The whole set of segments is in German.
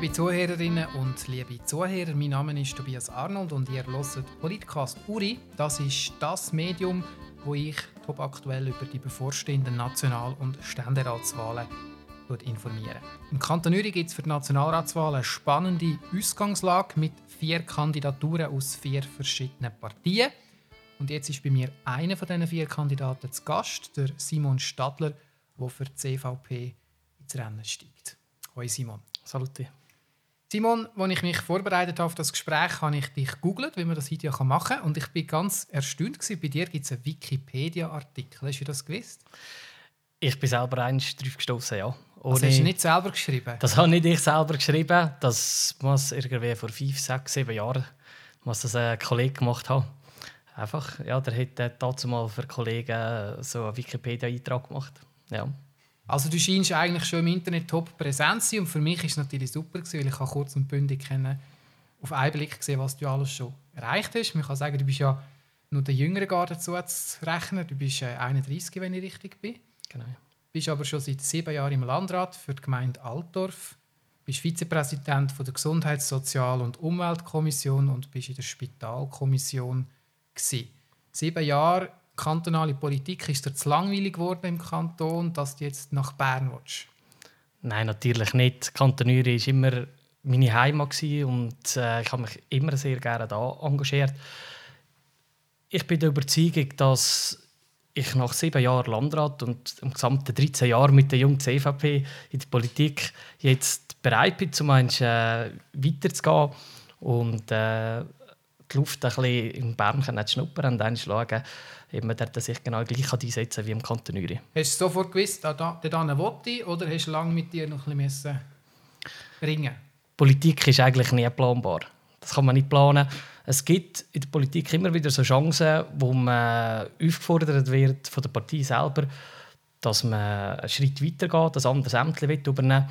Liebe Zuhörerinnen und liebe Zuhörer, mein Name ist Tobias Arnold und ihr hört Politcast Uri. Das ist das Medium, wo ich top aktuell über die bevorstehenden National- und Ständeratswahlen informiere. Im Kanton Uri gibt es für die Nationalratswahlen eine spannende Ausgangslage mit vier Kandidaturen aus vier verschiedenen Partien. Und jetzt ist bei mir einer von diesen vier Kandidaten zu Gast, der Simon Stadler, der für die CVP ins Rennen steigt. Hoi Simon. Salute. Simon, als ich mich vorbereitet habe auf das Gespräch, habe ich dich gegoogelt, wie man das Video machen kann. Und ich bin ganz erstaunt. Gewesen. Bei dir gibt es einen Wikipedia-Artikel. Hast du das gewusst? Ich bin selber eins drauf gestoßen, ja. Ohne... Also hast du nicht selber geschrieben? Das habe nicht ich selber geschrieben. Das muss irgendwie vor fünf, sechs, sieben Jahren muss das ein Kollege gemacht haben. Einfach, ja, der hat dazu mal für Kollegen so einen Wikipedia-Eintrag gemacht. Ja. Also du scheinst eigentlich schon im Internet top präsent zu sein und für mich ist es natürlich super gewesen, weil ich kurz und bündig kennen, auf einen Blick gesehen, was du alles schon erreicht hast. Man kann sagen, du bist ja nur der jüngere Garde dazu zu rechnen. Du bist 31, äh, wenn ich richtig bin. Genau. Du bist aber schon seit sieben Jahren im Landrat für die Gemeinde Altdorf. Bist Vizepräsident von der Gesundheits-, Sozial- und Umweltkommission und bist in der Spitalkommission. Gewesen. Sieben Jahre kantonale Politik, ist dir zu langweilig geworden im Kanton, dass du jetzt nach Bern willst? Nein, natürlich nicht. Kanton war immer meine Heimat und äh, ich habe mich immer sehr gerne da engagiert. Ich bin der Überzeugung, dass ich nach sieben Jahren Landrat und im gesamten 13 Jahren mit der jungen CVP in der Politik jetzt bereit bin, zum einen äh, weiterzugehen und äh, die Luft ein bisschen in Bern zu schnuppern und dann schauen, eben dort sich genau gleich einsetzen wie im Kanton Uri. Hast du sofort gewusst, da, da, da wollte oder hast du lange mit dir noch ein bisschen ringen Politik ist eigentlich nie planbar. Das kann man nicht planen. Es gibt in der Politik immer wieder so Chancen, wo man aufgefordert wird von der Partei selber, dass man einen Schritt weitergeht, das anderes Ämter übernehmen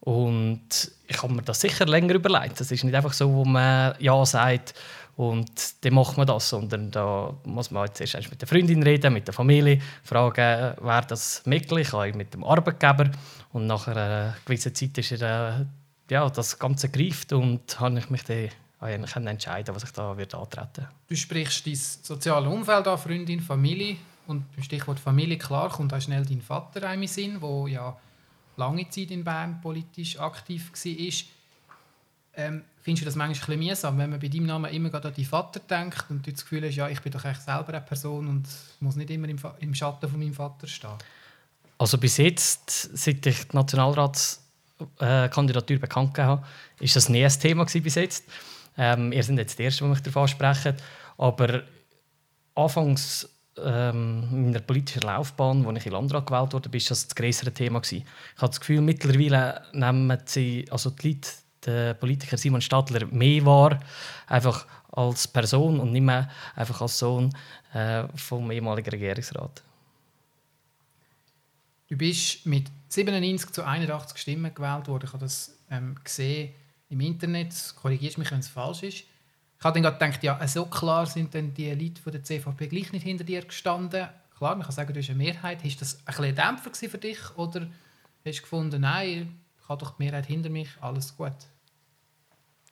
Und ich habe mir das sicher länger überlegt. Es ist nicht einfach so, wo man Ja sagt und dann macht man das, sondern da muss man jetzt erst mit der Freundin reden, mit der Familie, fragen, wer das möglich, auch mit dem Arbeitgeber. Und nach einer gewissen Zeit ist er, äh, ja, das Ganze greift und habe ich mich dann eigentlich entscheiden, was ich da wird antreten Du sprichst dein soziales Umfeld an, Freundin, Familie. Und beim Stichwort Familie, klar, kommt auch schnell dein Vater in Sinn, der ja lange Zeit in Bern politisch aktiv war. Ähm, findest du das manchmal ein bisschen mühsam, wenn man bei deinem Namen immer an deinen Vater denkt und du das Gefühl hast, ja, ich bin doch eigentlich selber eine Person und muss nicht immer im, im Schatten von meinem Vater stehen? Also bis jetzt, seit ich die Nationalratskandidatur bekannt habe, ist das nie ein Thema bis jetzt. Ähm, ihr seid jetzt die Ersten, die mich davon sprechen. Aber anfangs ähm, meiner politischen Laufbahn, als ich in Landrat gewählt wurde, war das das größere Thema. Ich habe das Gefühl, mittlerweile nehmen sie, also die Leute der Politiker Simon Stadler mehr war, einfach als Person und nicht mehr einfach als Sohn äh, vom ehemaligen Regierungsrat. Du bist mit 97 zu 81 Stimmen gewählt worden. Ich habe das ähm, gesehen im Internet. Korrigierst mich, wenn es falsch ist. Ich habe dann gedacht, ja, so klar sind denn die Leute von der CVP gleich nicht hinter dir gestanden. Klar, man kann sagen, du hast eine Mehrheit. Ist das ein, ein Dämpfer für dich oder hast du gefunden, nein, ich habe doch die Mehrheit hinter mich, alles gut?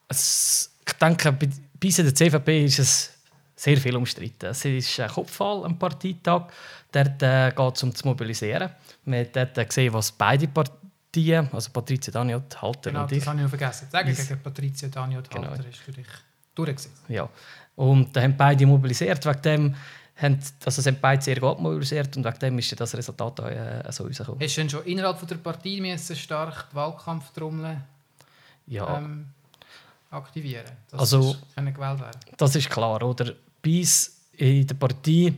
Es, ich denke, bei, bei der CVP ist es sehr viel umstritten. Es ist ein Kopfwahl am Parteitag. Dort äh, geht es um zu mobilisieren. Wir haben dort gesehen, was beide Partien, also Patricia Daniot, Halter genau, und ich... das habe ich noch vergessen. Sagen gegen Patricia Daniot, genau. Halter ist für dich durchgesetzt. Ja, und da haben beide mobilisiert. Wegen dem haben, also sind beide sehr gut mobilisiert und wegen dem ist das Resultat äh, so rausgekommen. Hast du denn schon innerhalb der Partei stark die Wahlkampftrommeln ja. ähm, aktivieren, dass also, gewählt werden Das ist klar, oder? Bei uns in der Partei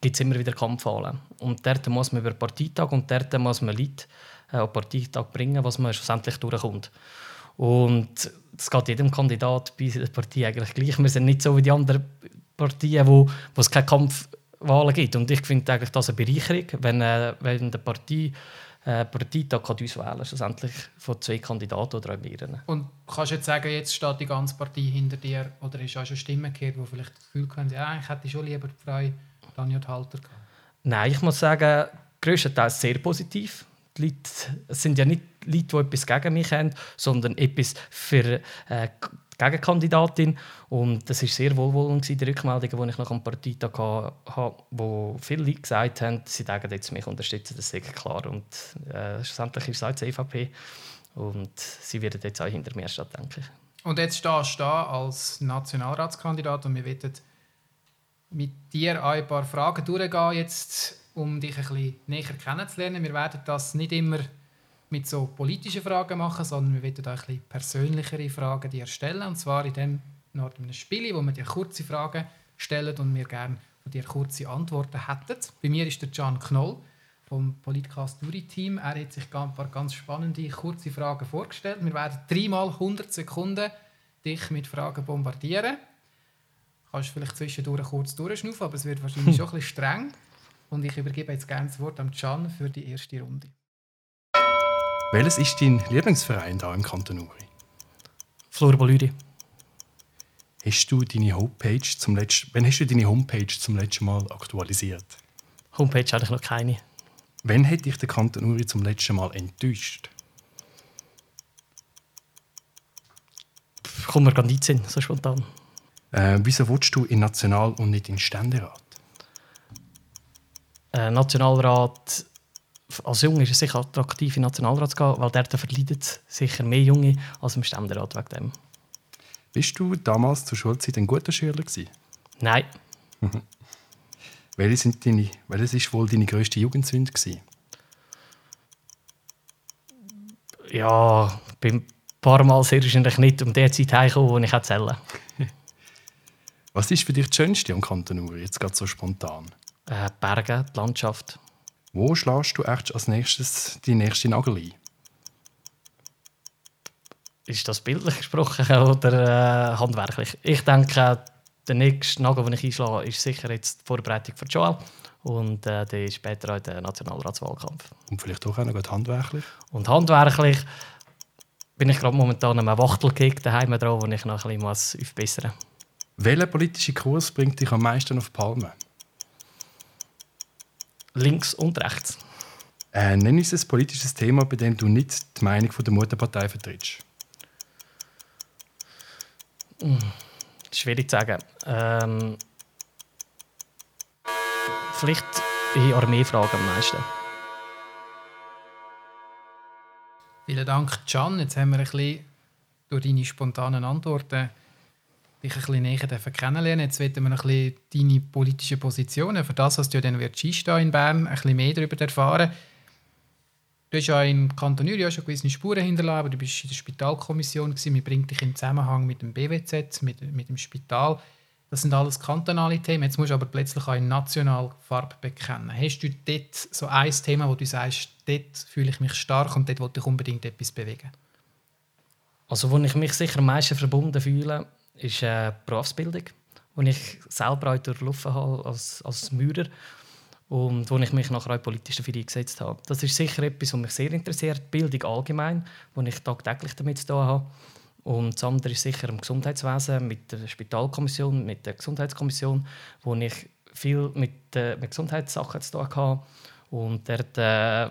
gibt es immer wieder Kampfwahlen. Und dort muss man über den Parteitag und dort muss man Leute äh, auf den Parteitag bringen, was man schlussendlich durchkommt. Und das geht jedem Kandidat bei der Partei eigentlich gleich. Wir sind nicht so wie die anderen Partien, wo, wo es keine Kampfwahlen gibt. Und ich finde eigentlich das eine Bereicherung, wenn, äh, wenn der Partei äh, Parteitag kann auswählen schlussendlich von zwei Kandidaten oder mehreren. Und kannst du jetzt sagen, jetzt steht die ganze Partei hinter dir oder du auch schon Stimmen gehört, die vielleicht das Gefühl haben, ja, ich hätte schon lieber die Frau Daniel Halter gehabt? Nein, ich muss sagen, größtenteils sehr positiv. Die Leute, es sind ja nicht Leute, die etwas gegen mich haben, sondern etwas für äh, Gegenkandidatin. Und das war sehr wohlwollend, die Rückmeldungen, die ich nach dem Parteitag hatte, wo viele Leute gesagt haben, sie denken jetzt mich unterstützen, das ist klar. Und äh, schlussendlich ist es auch die EVP. Und sie werden jetzt auch hinter mir stehen, denke ich. Und jetzt stehst du da als Nationalratskandidat und wir werden mit dir ein paar Fragen durchgehen, jetzt, um dich ein bisschen näher kennenzulernen. Wir werden das nicht immer mit so politischen Fragen machen, sondern wir werden auch ein persönlichere Fragen dir stellen. Und zwar in dem Art einem Spiel, wo wir dir kurze Fragen stellen und wir gerne von dir kurze Antworten hätten. Bei mir ist der Can Knoll vom Politcast Duri Team. Er hat sich ein paar ganz spannende, kurze Fragen vorgestellt. Wir werden dreimal 100 Sekunden dich mit Fragen bombardieren. Du kannst vielleicht zwischendurch kurz durchschnaufen, aber es wird wahrscheinlich schon ein bisschen streng. Und ich übergebe jetzt gerne das Wort an Can für die erste Runde. Welches ist dein Lieblingsverein hier im Kanton Uri? Florbolüri. Hast du deine Homepage zum letzten, wann hast du deine Homepage zum letzten Mal aktualisiert? Homepage hatte ich noch keine. Wann hat dich der Kanton Uri zum letzten Mal enttäuscht? Kommt mir gar nicht Sinn, so spontan. Äh, wieso willst du in National- und nicht in Ständerat? Äh, Nationalrat, als Junge ist es sicher attraktiv, in den Nationalrat zu gehen, weil dort verleiden sicher mehr Junge als im Ständerat wegen dem. Bist du damals zur Schulzeit ein guter Schüler gewesen? Nein. Welche sind deine, welches ist wohl deine grösste Jugendsünde gewesen? Ja, bin ein paar Mal sehr wahrscheinlich nicht um die Zeit heimgekommen, wo ich erzählen Was ist für dich das Schönste am Kanton Uri, jetzt gerade so spontan? äh, Berge, die Landschaft. Wo schlägst du echt als nächstes die nächste Nagel ein? Ist das bildlich gesprochen oder äh, handwerklich? Ich denke, der nächste Nagel, den ich einschlage, ist sicher jetzt die Vorbereitung für Joel. Und äh, der ist später auch der Nationalratswahlkampf. Und vielleicht auch noch gerade handwerklich? Und handwerklich bin ich gerade momentan an einem Wachtelkick daheim dran, wo ich noch ein bisschen aufbessern muss. Welcher politische Kurs bringt dich am meisten auf Palme? Links und rechts. Äh, nenn uns ein politisches Thema, bei dem du nicht die Meinung von der Mutterpartei vertrittst. Schwierig zu sagen. Ähm, vielleicht in Armeefragen am meisten. Vielen Dank, Can. Jetzt haben wir ein bisschen durch deine spontanen Antworten dich ein bisschen näher kennenlernen. Jetzt wollen wir ein bisschen deine politischen Positionen, für das, was du ja dann wirst in Bern, ein bisschen mehr darüber erfahren. Du hast ja im Kanton Uri schon gewisse Spuren hinterlassen, aber du bist in der Spitalkommission gewesen. Wir bringen dich in Zusammenhang mit dem BWZ, mit, mit dem Spital. Das sind alles kantonale Themen. Jetzt musst du aber plötzlich auch in national Farbe bekennen. Hast du dort so ein Thema, wo du sagst, dort fühle ich mich stark und dort will ich unbedingt etwas bewegen? Also, wo ich mich sicher am meisten verbunden fühle, ist äh, Berufsbildung, wo ich selber durchlaufen habe als, als Maurer und wo ich mich nachher auch politisch dafür eingesetzt habe. Das ist sicher etwas, was mich sehr interessiert, Bildung allgemein, wo ich tagtäglich damit zu tun habe. Und das andere ist sicher im Gesundheitswesen mit der Spitalkommission, mit der Gesundheitskommission, wo ich viel mit, äh, mit Gesundheitssachen zu tun habe. Und dort, äh,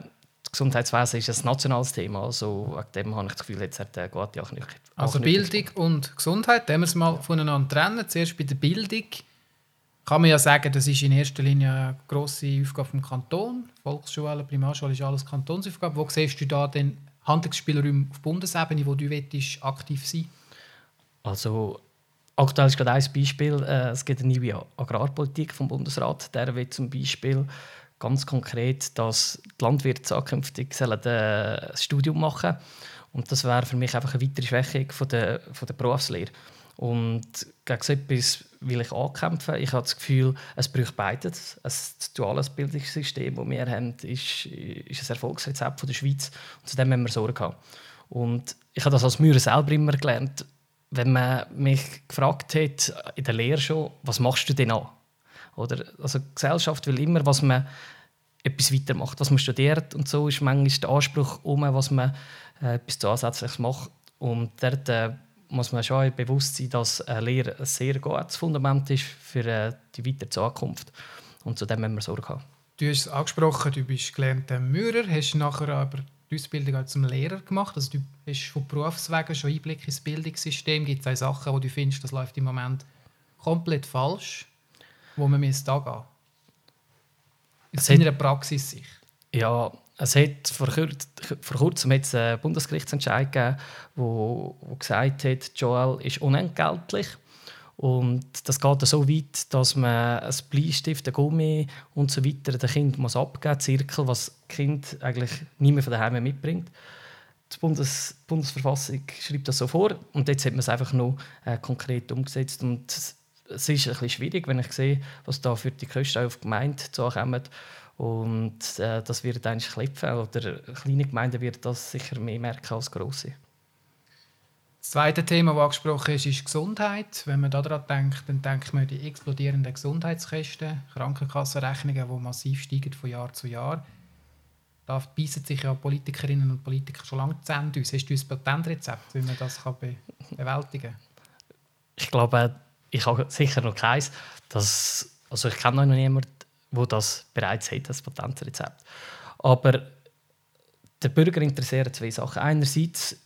Gesundheitswesen ist ein nationales Thema, also wegen dem habe ich das Gefühl, jetzt hat der gute Anknüpfung. Also Bildung und Gesundheit, wenn wir es mal voneinander trennen. Zuerst bei der Bildung kann man ja sagen, das ist in erster Linie eine grosse Aufgabe vom Kanton. Volksschule, Primarschule ist alles Kantonsaufgabe. Wo siehst du da den Handlungsspielraum auf Bundesebene, wo du willst, aktiv sein Also aktuell ist gerade ein Beispiel, äh, es gibt eine neue Agrarpolitik vom Bundesrat, der will zum Beispiel ganz konkret, dass die Landwirte zukünftig äh, ein Studium machen. Und das wäre für mich einfach eine weitere Schwächung von der, von der Berufslehre. Und gegen so etwas will ich ankämpfen. Ich habe das Gefühl, es braucht beides. Ein duales Bildungssystem, das wir haben, ist, ist ein Erfolgsrezept von der Schweiz. Und zu dem müssen wir Sorge haben. Und ich habe das als Mührer selber immer gelernt. Wenn man mich gefragt hat, in der Lehre schon, was machst du denn an? Oder, also die Gesellschaft will immer, was man etwas weitermacht, was man studiert. Und so ist manchmal der Anspruch um, was man äh, etwas Zusätzliches macht. Und dort äh, muss man schon bewusst sein, dass eine Lehre ein sehr gutes Fundament ist für äh, die weitere Zukunft. Und zu dem müssen wir Sorge haben. Du hast es angesprochen, du bist gelernter Maurer, hast nachher aber die Ausbildung auch zum Lehrer gemacht. Also du hast von Berufswegen schon Einblick ins Bildungssystem. Gibt es auch Sachen, wo du findest, das läuft im Moment komplett falsch, wo man müsste angehen Aus Es deiner Praxis sich. Ja, es hat vor, kurz, vor kurzem hat es einen Bundesgerichtsentscheid gegeben, wo, wo gesagt hat, Joel ist unentgeltlich. Und das geht so weit, dass man ein Bleistift, ein Gummi und so weiter dem Kind muss abgeben muss, Zirkel, was das Kind eigentlich nie mehr von daheim mitbringt. Die Bundes Bundesverfassung schreibt das so vor und jetzt hat man es einfach noch äh, konkret umgesetzt. Und es ist ein bisschen schwierig, wenn ich sehe, was da für die Kosten auf die Gemeinde zukommen. Und äh, das wird eigentlich klepfen. Oder kleine Gemeinden werden das sicher mehr merken als grosse. Das zweite Thema, das angesprochen ist, ist Gesundheit. Wenn man daran denkt, dann denkt man an die explodierenden Gesundheitskosten, Krankenkassenrechnungen, die massiv steigen von Jahr zu Jahr. Da beißen sich ja Politikerinnen und Politiker schon lange aus. Hast du ein Patentrezept, wie man das kann be bewältigen kann? Ich glaube, ich habe sicher noch keins. Das, also ich kenne noch niemanden, der das bereits hat, das Patentrezept. Aber der Bürger interessiert zwei Sachen. Einerseits,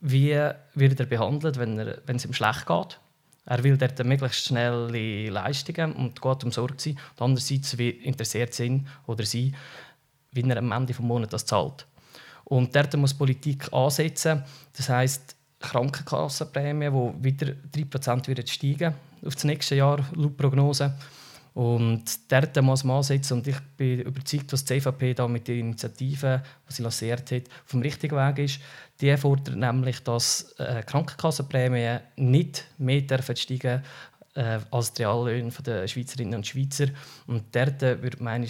wie wird er behandelt, wenn, er, wenn es ihm schlecht geht. Er will dort möglichst schnelle Leistungen und geht um Sorge sein. Und andererseits wie interessiert es ihn oder sie, wie er am Ende des Monats das zahlt. Und dort muss Politik ansetzen. Das heisst, Krankenkassenprämie, die wieder 3% wird steigen auf das nächste Jahr, laut Prognose. Und dort muss man ansetzen und ich bin überzeugt, dass die CVP da mit den Initiativen, die sie lanciert hat, auf dem richtigen Weg ist. Die fordert nämlich, dass äh, Krankenkassenprämien nicht mehr dürfen steigen äh, als die Reallöhne der Schweizerinnen und Schweizer. Und dort äh, würde man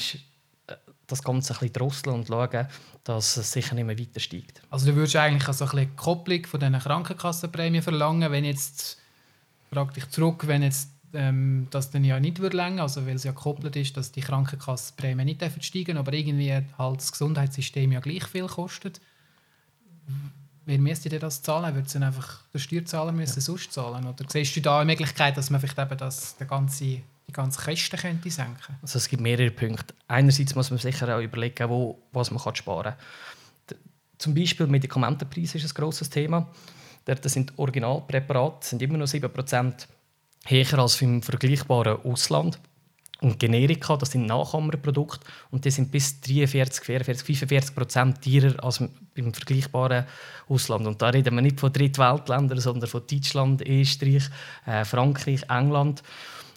das Ganze ein bisschen drosseln und schauen, dass es sicher nicht mehr weiter steigt. Also du würdest eigentlich also ein Kopplung von diesen Krankenkassenprämien verlangen, wenn jetzt, frag dich zurück, wenn jetzt ähm, das dann ja nicht würde länger, also weil es ja gekoppelt ist, dass die Krankenkassenprämien nicht steigen aber irgendwie halt das Gesundheitssystem ja gleich viel kostet. Wer müsste dir das zahlen? Würde es dann einfach der Steuerzahler müssen ja. sonst zahlen? Oder siehst du da eine Möglichkeit, dass man vielleicht eben das, der ganze, die ganze Kosten könnte senken Also es gibt mehrere Punkte. Einerseits muss man sicher auch überlegen, wo, was man sparen kann. Zum Beispiel Medikamentenpreis ist ein grosses Thema. Das sind Originalpräparate, sind immer noch 7% höher als im vergleichbaren Ausland. Und Generika, das sind Nachhammerprodukte und die sind bis 43, 44, 45 Prozent teurer als im vergleichbaren Ausland. Und da reden wir nicht von Drittweltländern, sondern von Deutschland, Österreich, äh, Frankreich, England.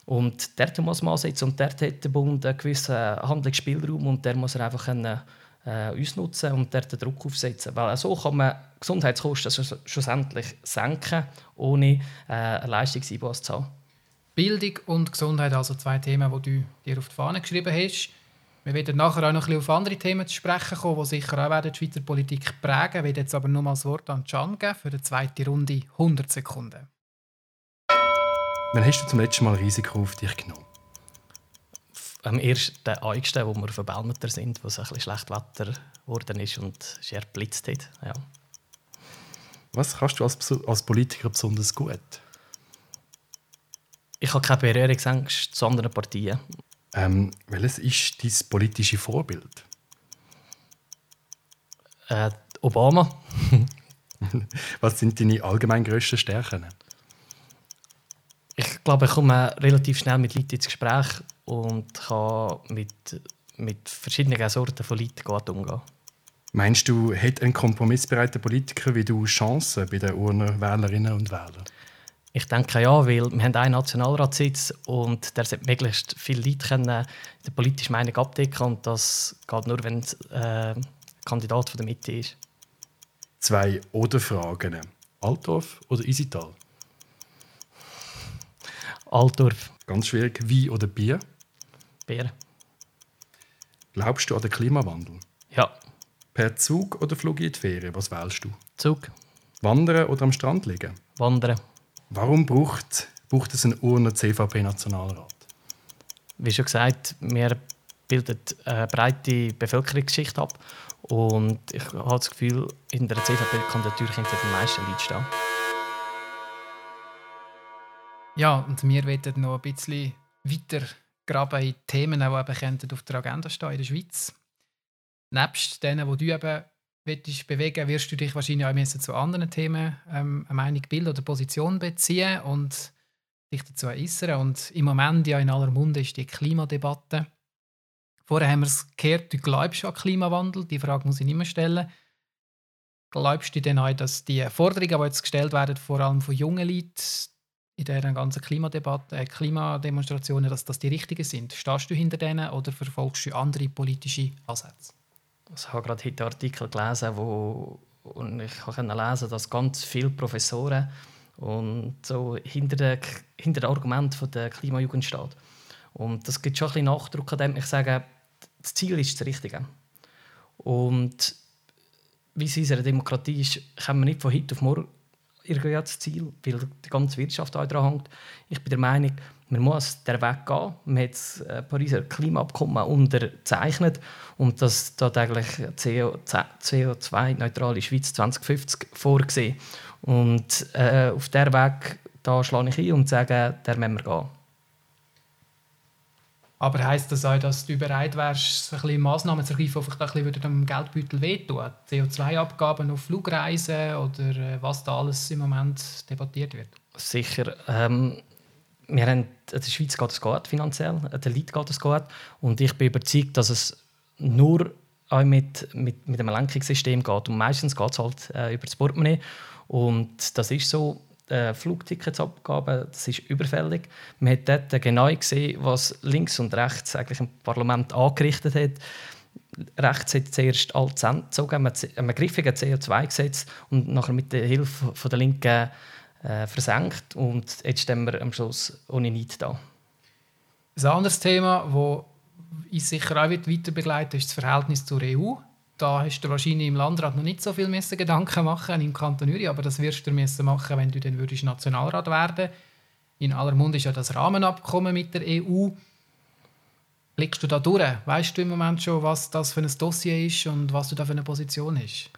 Und dort muss man ansetzen und dort hat der Bund einen gewissen Handlungsspielraum und der muss er einfach können, äh, ausnutzen und dort den Druck aufsetzen. Weil so kann man Gesundheitskosten schlussendlich senken, ohne äh, einen Leistungseinbuß zu haben. Bildung und Gesundheit, also zwei Themen, die du dir auf die Fahne geschrieben hast. Wir werden nachher auch noch ein bisschen auf andere Themen zu sprechen kommen, die sicher auch werden die Schweizer Politik prägen. Ich werde jetzt aber nur mal das Wort an Can geben für die zweite Runde 100 Sekunden. Wann hast du zum letzten Mal Risiko auf dich genommen? Am ersten Eigsten, wo wir Belmeter sind, wo es ein bisschen schlecht Wetter geworden ist und es blitzt hat. Ja. Was kannst du als, als Politiker besonders gut? Ich habe keine Berührungsängste zu anderen Partien. Ähm, welches ist dein politisches Vorbild? Äh, Obama. Was sind deine allgemein grössten Stärken? Ich glaube, ich komme relativ schnell mit Leuten ins Gespräch und kann mit, mit verschiedenen Sorten von Leuten umgehen. Meinst du, hat ein kompromissbereiter Politiker wie du Chancen bei den Urnenwählerinnen und Wählern? Ich denke ja, weil wir haben einen Nationalratssitz und der sollte möglichst viele Leute können die politische Meinung abdecken und das geht nur, wenn es äh, Kandidat von der Mitte ist. Zwei Oder-Fragen. Altdorf oder Isital? Altdorf. Ganz schwierig. Wein oder Bier? Bier. Glaubst du an den Klimawandel? Ja. Per Zug oder Flug in die Ferien? Was wählst du? Zug. Wandern oder am Strand liegen? Wandern. Warum braucht, braucht es einen Urner CVP-Nationalrat? Wie schon gesagt, wir bilden eine breite Bevölkerungsschicht ab. Und ich habe das Gefühl, in der CVP-Kandidatur könnten die meisten Leute stehen. Ja, und wir wollen noch ein bisschen weiter graben in Themen, die eben auf der Agenda stehen in der Schweiz. Nebst denen, die du eben willst bewegen, wirst du dich wahrscheinlich auch müssen zu anderen Themen ähm, eine Meinung bilden oder Position beziehen und dich dazu äußern. Und im Moment ja in aller Munde ist die Klimadebatte. Vorher haben wir es gehört, du glaubst an Klimawandel. Die Frage muss ich nicht mehr stellen. Glaubst du denn auch, dass die Forderungen, die jetzt gestellt werden, vor allem von jungen Leuten in dieser ganzen Klimadebatte, äh, Klimademonstrationen, dass das die richtigen sind? Stehst du hinter denen oder verfolgst du andere politische Ansätze? Ich habe gerade heute Artikel gelesen, wo und ich konnte lesen, dass ganz viele Professoren und so hinter dem hinter Argument der Klimajugend steht. Und das gibt schon ein bisschen Nachdruck an dem. Ich sage, das Ziel ist das Richtige. Und wie es in unserer Demokratie ist, kommen wir nicht von heute auf morgen irgendwie das Ziel, weil die ganze Wirtschaft auch daran hängt. Ich bin der Meinung, man muss der Weg gehen. Man hat das äh, Pariser Klimaabkommen unterzeichnet und das dort eigentlich CO2-neutrale Schweiz 2050 vorgesehen. Und äh, auf der Weg da schlage ich ein und sage, der müssen wir gehen. Aber heisst das auch, dass du bereit wärst, ein bisschen Massnahmen zu ergreifen, die vielleicht ein dem Geldbeutel wehtun? CO2-Abgaben auf Flugreisen oder äh, was da alles im Moment debattiert wird? Sicher. Ähm, wir haben, der Schweiz geht es gut finanziell, der Leuten geht es gut. Und ich bin überzeugt, dass es nur auch mit, mit, mit einem Lenkungssystem geht. Und meistens geht es halt äh, über das Portemonnaie. Und das ist so äh, Flugticketsabgabe, das ist überfällig. Man hat dort genau gesehen, was links und rechts eigentlich im Parlament angerichtet hat. Rechts hat zuerst alle Cent gezogen, man hat ein griffiges CO2-Gesetz und nachher mit der Hilfe der Linken äh, versenkt. Und jetzt stehen wir am Schluss ohne Nichts da. Ein anderes Thema, das uns sicher auch weiter begleitet, ist das Verhältnis zur EU da hast du wahrscheinlich im Landrat noch nicht so viel müssen Gedanken machen im Kanton Uri, aber das wirst du müssen machen, wenn du dann würdest Nationalrat werden. In aller Munde ist ja das Rahmenabkommen mit der EU. Blickst du da durch? Weißt du im Moment schon, was das für ein Dossier ist und was du da für eine Position hast?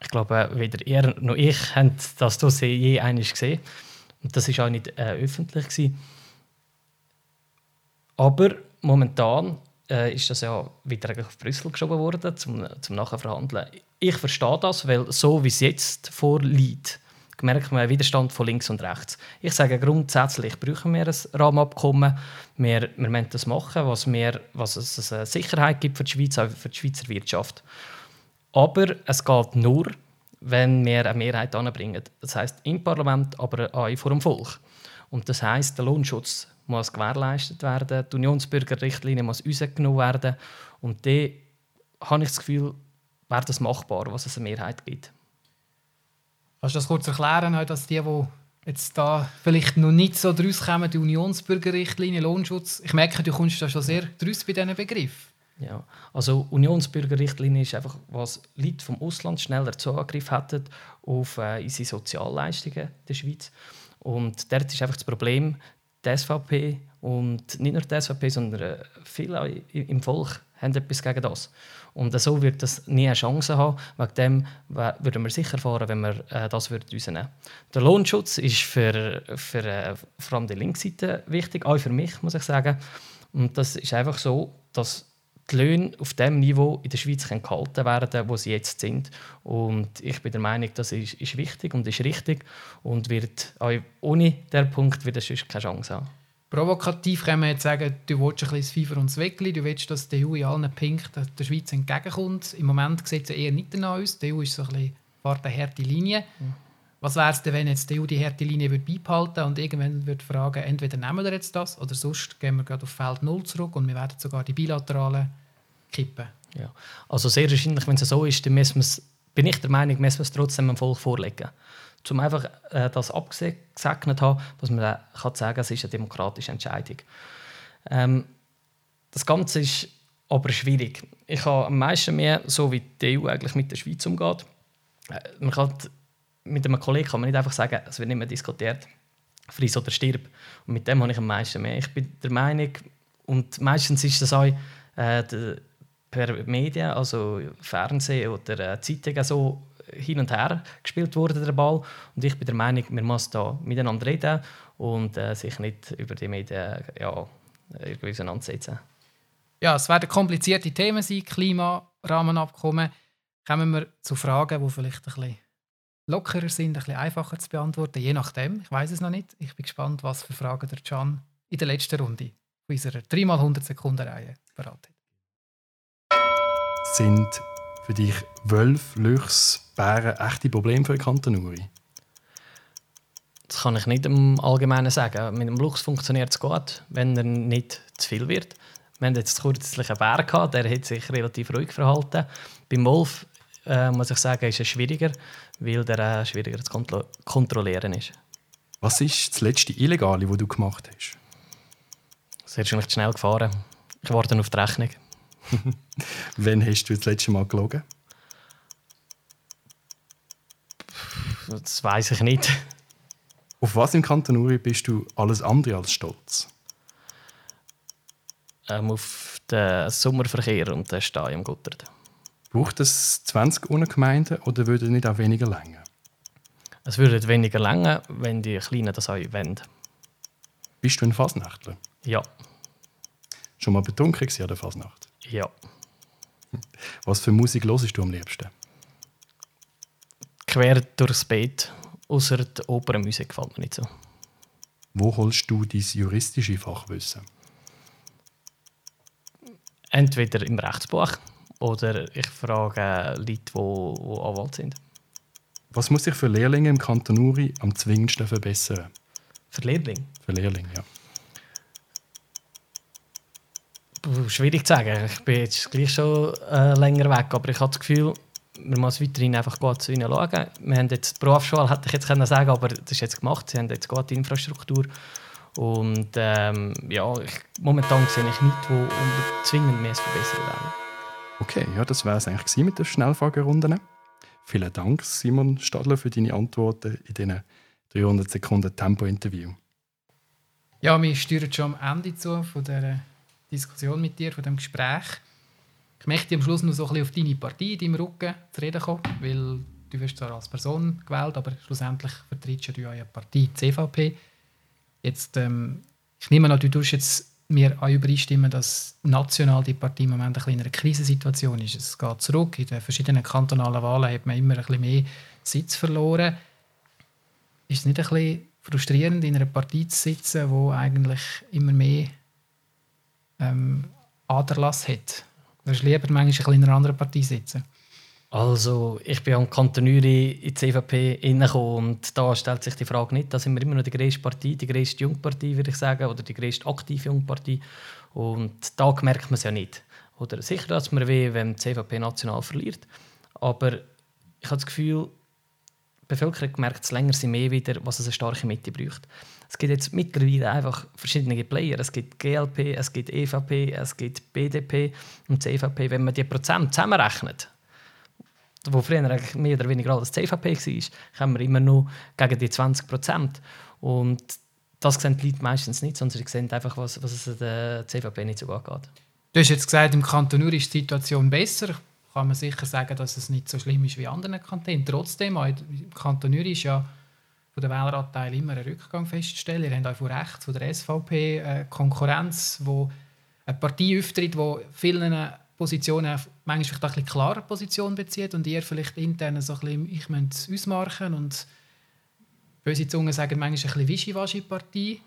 Ich glaube, weder ihr noch ich haben das Dossier je einmal gesehen. Und das war auch nicht äh, öffentlich. Gewesen. Aber momentan äh, ist das ja wieder auf Brüssel geschoben worden, zum, zum Nachverhandeln. Ich verstehe das, weil so wie es jetzt vorliegt, merkt man einen Widerstand von links und rechts. Ich sage grundsätzlich brauchen wir ein Rahmenabkommen. Wir, wir müssen das machen, was, wir, was es eine Sicherheit gibt für die Schweiz, auch für die Schweizer Wirtschaft. Aber es geht nur, wenn wir eine Mehrheit anbringen. Das heißt im Parlament, aber auch vor dem Volk. Und das heißt, der Lohnschutz muss gewährleistet werden, die Unionsbürgerrichtlinie muss rausgenommen werden und dann habe ich das Gefühl, wäre das machbar, was es eine Mehrheit gibt. Kannst du das kurz erklären, dass die, die jetzt da vielleicht noch nicht so draus kommen, die Unionsbürgerrichtlinie, Lohnschutz, ich merke, du kommst da schon sehr draus bei diesen Begriff. Ja, also Unionsbürgerrichtlinie ist einfach, was Leute vom Ausland schneller Zugriff hätten auf äh, unsere Sozialleistungen in der Schweiz. Und dort ist einfach das Problem, die SVP und nicht nur die SVP, sondern äh, viele im Volk haben etwas gegen das. Und so wird das nie eine Chance haben. Wegen dem würden wir sicher fahren, wenn wir äh, das rausnehmen würden. Der Lohnschutz ist für, für äh, vor allem die Linksseite wichtig, auch für mich, muss ich sagen. Und das ist einfach so, dass die Löhne auf dem Niveau in der Schweiz gehalten werden wo sie jetzt sind. Und ich bin der Meinung, das ist, ist wichtig und ist richtig und wird auch ohne diesen Punkt wird es sonst keine Chance haben. Provokativ kann man jetzt sagen, du willst ein bisschen das Fieber und das Weckli, du willst, dass die EU in allen Punkten der Schweiz entgegenkommt. Im Moment sieht es eher nicht danach aus. Die EU ist so ein bisschen eine harte Linie. Mhm. Was wäre es denn, wenn jetzt die EU die harte Linie würde beibehalten und irgendwann würde fragen, entweder nehmen wir jetzt das oder sonst gehen wir gerade auf Feld 0 zurück und wir werden sogar die bilateralen kippen. Ja. Also sehr wahrscheinlich, wenn es so ist, dann müssen bin ich der Meinung, müssen wir es trotzdem dem Volk vorlegen. Um einfach äh, das abgesegnet haben, dass man äh, kann sagen es ist eine demokratische Entscheidung. Ähm, das Ganze ist aber schwierig. Ich habe am meisten mehr, so wie die EU eigentlich mit der Schweiz umgeht. Äh, man kann mit einem Kollegen kann man nicht einfach sagen, es wird nicht mehr diskutiert, friss oder stirb. Und mit dem habe ich am meisten mehr. Ich bin der Meinung, und meistens ist das auch äh, per Medien, also Fernsehen oder äh, Zeitungen, so hin und her gespielt wurde, der Ball. Und ich bin der Meinung, wir müssen da miteinander reden und äh, sich nicht über die Medien ja, irgendwie auseinandersetzen. Ja, es werden komplizierte Themen sein, Klimarahmenabkommen. Kommen wir zu Fragen, die vielleicht ein bisschen lockerer sind, ein bisschen einfacher zu beantworten, je nachdem. Ich weiß es noch nicht. Ich bin gespannt, was für Fragen der Can in der letzten Runde unserer 3x100 Sekunden Reihe parat hat. Sind für dich Wölfe, Luchs, Bären echte Probleme für den Kanton Uri? Das kann ich nicht im Allgemeinen sagen. Mit dem Luchs funktioniert es gut, wenn er nicht zu viel wird. Wir hatten jetzt kürzlich einen Bär, gehabt, der hat sich relativ ruhig verhalten. Beim Wolf äh, muss ich sagen, ist es schwieriger, weil der äh, schwieriger zu kontro kontrollieren ist. Was ist das letzte Illegale, das du gemacht hast? Sehr schön schnell gefahren. Ich warte auf die Rechnung. Wann hast du das letzte Mal gelogen? Das weiß ich nicht. Auf was im Kanton Uri bist du alles andere als stolz? Ähm, auf den Sommerverkehr und den Stall im Guttert. Braucht es 20 Gemeinden oder würde nicht auch weniger länger? Es würde weniger länger, wenn die Kleinen das auch wollen. Bist du ein Fasnachtler? Ja. Schon mal betrunken an der Fasnacht? Ja. Was für Musik hörst du am liebsten? Quer durchs Beet. Außer die Opernmusik gefällt mir nicht so. Wo holst du dein juristische Fachwissen? Entweder im Rechtsbuch oder ich frage Leute, die, die Anwalt sind. Was muss sich für Lehrlinge im Kanton Uri am zwingendsten verbessern? Für Lehrlinge? Für Lehrlinge, ja. Schwierig zu sagen. Ich bin jetzt gleich schon äh, länger weg, aber ich habe das Gefühl, man muss weiterhin einfach gut zu ihnen schauen. Wir haben jetzt die Berufsschule, hätte ich jetzt können sagen aber das ist jetzt gemacht. Sie haben jetzt gute Infrastruktur. Und ähm, ja, ich, momentan sehe ich nichts, wo zwingend mehr zu verbessern wäre. Okay, ja, das wäre es eigentlich mit der Schnellfragerunde. Vielen Dank, Simon Stadler, für deine Antworten in diesen 300 Sekunden Tempo-Interview. Ja, wir steuern schon am Ende zu von dieser Diskussion mit dir, von dem Gespräch. Ich möchte am Schluss noch so ein bisschen auf deine Partei, deinem Rücken zu reden kommen, weil du wirst zwar als Person gewählt, aber schlussendlich vertrittst du ja eine Partei, die CVP. Jetzt, ähm, ich nehme an, du tust jetzt mir auch übereinstimmen, dass national die Partei im Moment ein in einer Krisensituation ist. Es geht zurück. In den verschiedenen kantonalen Wahlen hat man immer ein bisschen mehr Sitz verloren. Ist es nicht ein bisschen frustrierend, in einer Partei zu sitzen, die eigentlich immer mehr ähm, Aderlass hat? Würdest du lieber manchmal in einer anderen Partei sitzen? Also, ich bin am Kanton Uri in die CVP reingekommen und da stellt sich die Frage nicht. Da sind wir immer noch die größte Partei, die größte Jungpartei, würde ich sagen, oder die größte aktive Jungpartei. Und da merkt man es ja nicht. Oder sicher dass es mir weh, wenn die CVP national verliert. Aber ich habe das Gefühl, Bevölkerung merkt es länger sie mehr wieder, was es eine starke Mitte braucht. Es gibt jetzt mittlerweile einfach verschiedene Player. Es gibt GLP, es gibt EVP, es gibt BDP und CVP. Wenn man die Prozent zusammenrechnet, wo früher mehr oder weniger alles CVP war, kommen wir immer noch gegen die 20 Prozent. Und das sehen die Leute meistens nicht, sondern sie sehen einfach, was, was es der CVP nicht so gut geht. Du hast jetzt gesagt, im Kanton Uri ist die Situation besser. Kann man sicher sagen, dass es nicht so schlimm ist wie in anderen Kantonen. Trotzdem, im Kanton Uri ist ja von der Wähleranteil immer einen Rückgang festzustellen. Ihr habt auch von rechts, von der SVP, eine Konkurrenz, wo eine Partei auftritt, die vielen Positionen manchmal vielleicht auch ein klarer Position bezieht und ihr vielleicht intern so ein bisschen, ich möchte es ausmachen und böse Zungen sagen manchmal ein bisschen Wischiwaschi-Partei.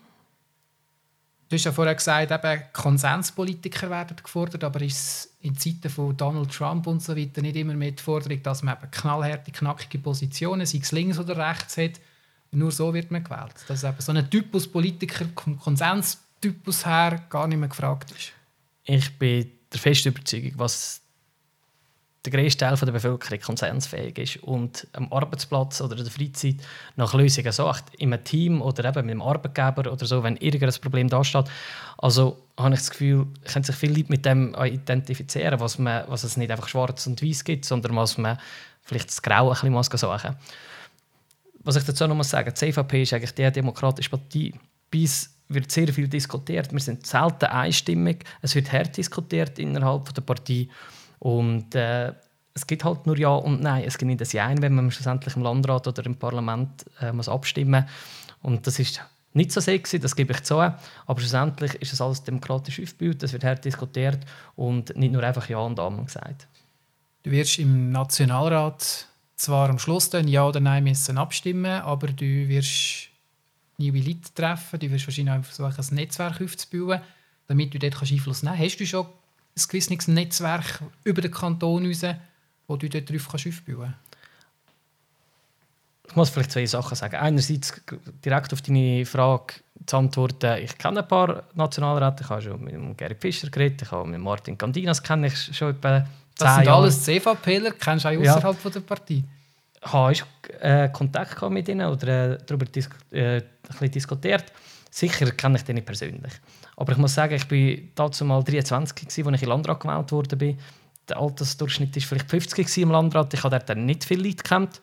Du hast ja vorher gesagt, eben Konsenspolitiker werden gefordert, aber ist es in Zeiten von Donald Trump und so weiter nicht immer mehr die Forderung, dass man eben knallharte, knackige Positionen, sei es links oder rechts hat, nur so wird man gewählt. Dass eben so ein Typus Politiker, Konsenstypus her, gar nicht mehr gefragt ist. Ich bin der festen Überzeugung, was der größte Teil der Bevölkerung konsensfähig ist und am Arbeitsplatz oder in der Freizeit nach Lösungen sucht, in einem Team oder eben mit einem Arbeitgeber oder so, wenn irgendein Problem da steht. Also habe ich das Gefühl, können sich viele Leute mit dem identifizieren, was, man, was es nicht einfach schwarz und weiß gibt, sondern was man vielleicht das Grau ein bisschen suchen muss. Was ich dazu noch mal sagen, die CVP ist eigentlich die demokratische Partei. Bis wird sehr viel diskutiert. Wir sind selten einstimmig. Es wird hart diskutiert innerhalb der Partei. Und äh, es gibt halt nur Ja und Nein. Es gibt nicht ein Ja, wenn man schlussendlich im Landrat oder im Parlament äh, muss abstimmen muss. Und das ist nicht so sexy, das gebe ich zu. Aber schlussendlich ist es alles demokratisch aufgebaut, es wird hart diskutiert und nicht nur einfach Ja und Amen gesagt. Du wirst im Nationalrat zwar am Schluss dann Ja oder Nein müssen abstimmen, aber du wirst neue Leute treffen, du wirst wahrscheinlich auch versuchen, ein Netzwerk aufzubauen, damit du dort Einfluss nehmen kannst. Hast du schon ein gewisses Netzwerk über den Kanton hinaus, wo du dort drauf kannst aufbauen kannst? Ich muss vielleicht zwei Sachen sagen. Einerseits direkt auf deine Frage zu antworten. Ich kenne ein paar Nationalräte. Ich habe schon mit Gary Fischer geredet. Ich habe mit Martin Candinas kenne ich schon etwa Das sind Jahre. alles CVPler. Kennst du auch außerhalb ja. der Partei? Ich habe äh, Kontakt mit ihnen oder äh, darüber dis äh, diskutiert. Sicher kenne ich die nicht persönlich. Aber ich muss sagen, ich war dazu mal 23, als ich in Landrat gewählt wurde. Der Altersdurchschnitt war vielleicht 50 im Landrat. Ich habe dort nicht viele Leute kennt.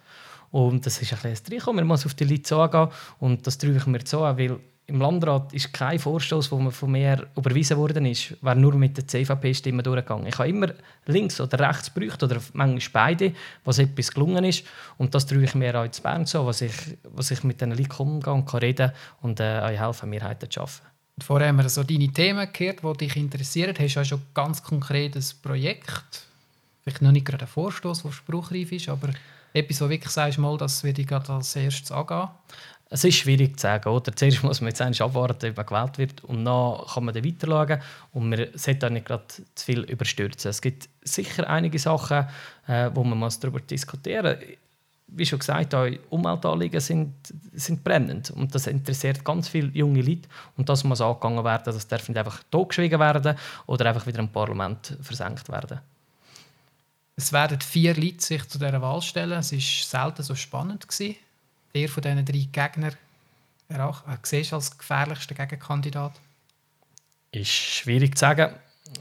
Und das ist ein bisschen ein Reinkommen. Man muss auf die Leute zugehen. Und das drücke ich mir zu, weil im Landrat ist kein Vorstoß, der von mir überwiesen worden ist, wäre nur mit der CVP-Stimme durchgegangen. Ich habe immer links oder rechts gebraucht oder manchmal beide, was etwas gelungen ist. Und das drücke ich mir auch in Bern so, was ich, was ich mit diesen Leuten umgehe und kann reden und äh, euch helfen, Mehrheiten zu schaffen. Vorher haben wir so deine Themen gehört, die dich interessieren. Hast du auch schon ganz konkretes Projekt? Vielleicht noch nicht gerade ein Vorstoß, der spruchreif ist, aber etwas, wo wirklich sagst, mal, das werde ich als erstes angehen? Es ist schwierig zu sagen. Oder? Zuerst muss man jetzt abwarten, ob man gewählt wird und dann kann man dann weiter schauen. Und man sollte auch nicht gerade zu viel überstürzen. Es gibt sicher einige Sachen, äh, wo man muss darüber diskutieren muss. Wie schon gesagt, auch Umweltanliegen sind, sind brennend und das interessiert ganz viele junge Leute und das muss angegangen werden. Das darf nicht einfach totgeschwiegen werden oder einfach wieder im Parlament versenkt werden. Es werden vier Leute sich zu dieser Wahl stellen. Es war selten so spannend. Gewesen. Der von diesen drei Gegnern äh, siehst als gefährlichsten Gegenkandidat? Ist schwierig zu sagen.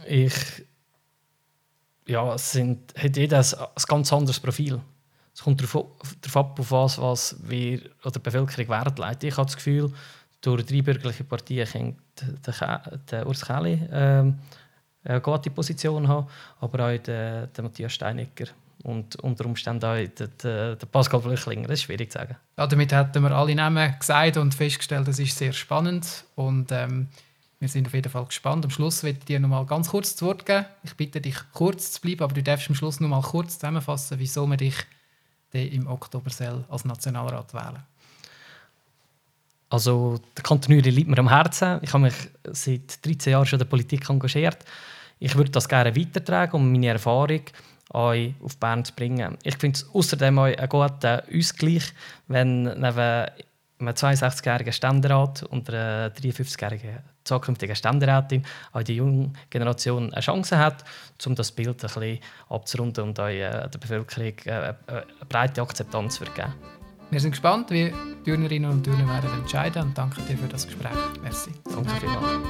Ich, ja, es sind, hat jeder ein, ein ganz anderes Profil. Es kommt darauf, ab, auf was, was wir oder die Bevölkerung Wert legt. Ich habe das Gefühl, durch drei bürgerliche Partien kommt der, Urs Kelly ähm, eine gute Position haben, aber auch der, der Matthias Steinegger und unter Umständen auch der, der, der Pascal Blöchlinger. Das ist schwierig zu sagen. Ja, damit hätten wir alle Namen gesagt und festgestellt, das ist sehr spannend und ähm, wir sind auf jeden Fall gespannt. Am Schluss werde ich dir noch mal ganz kurz zu Wort geben. Ich bitte dich, kurz zu bleiben, aber du darfst am Schluss noch mal kurz zusammenfassen, wieso wir dich im Oktober als Nationalrat wählen. Also der Kanton Uri liegt mir am Herzen. Ich habe mich seit 13 Jahren schon in der Politik engagiert. Ich würde das gerne weitertragen, um meine Erfahrung euch auf Bern zu bringen. Ich finde es außerdem auch einen guten Ausgleich, wenn neben einem 62-jährigen Ständerat und einer 53-jährigen zukünftigen Ständerätin auch die junge Generation eine Chance hat, um das Bild ein bisschen abzurunden und euch äh, der Bevölkerung äh, eine breite Akzeptanz zu geben. Wir sind gespannt, wie die Turnerinnen und Turner werden entscheiden und danke dir für das Gespräch. Merci. Danke vielmals.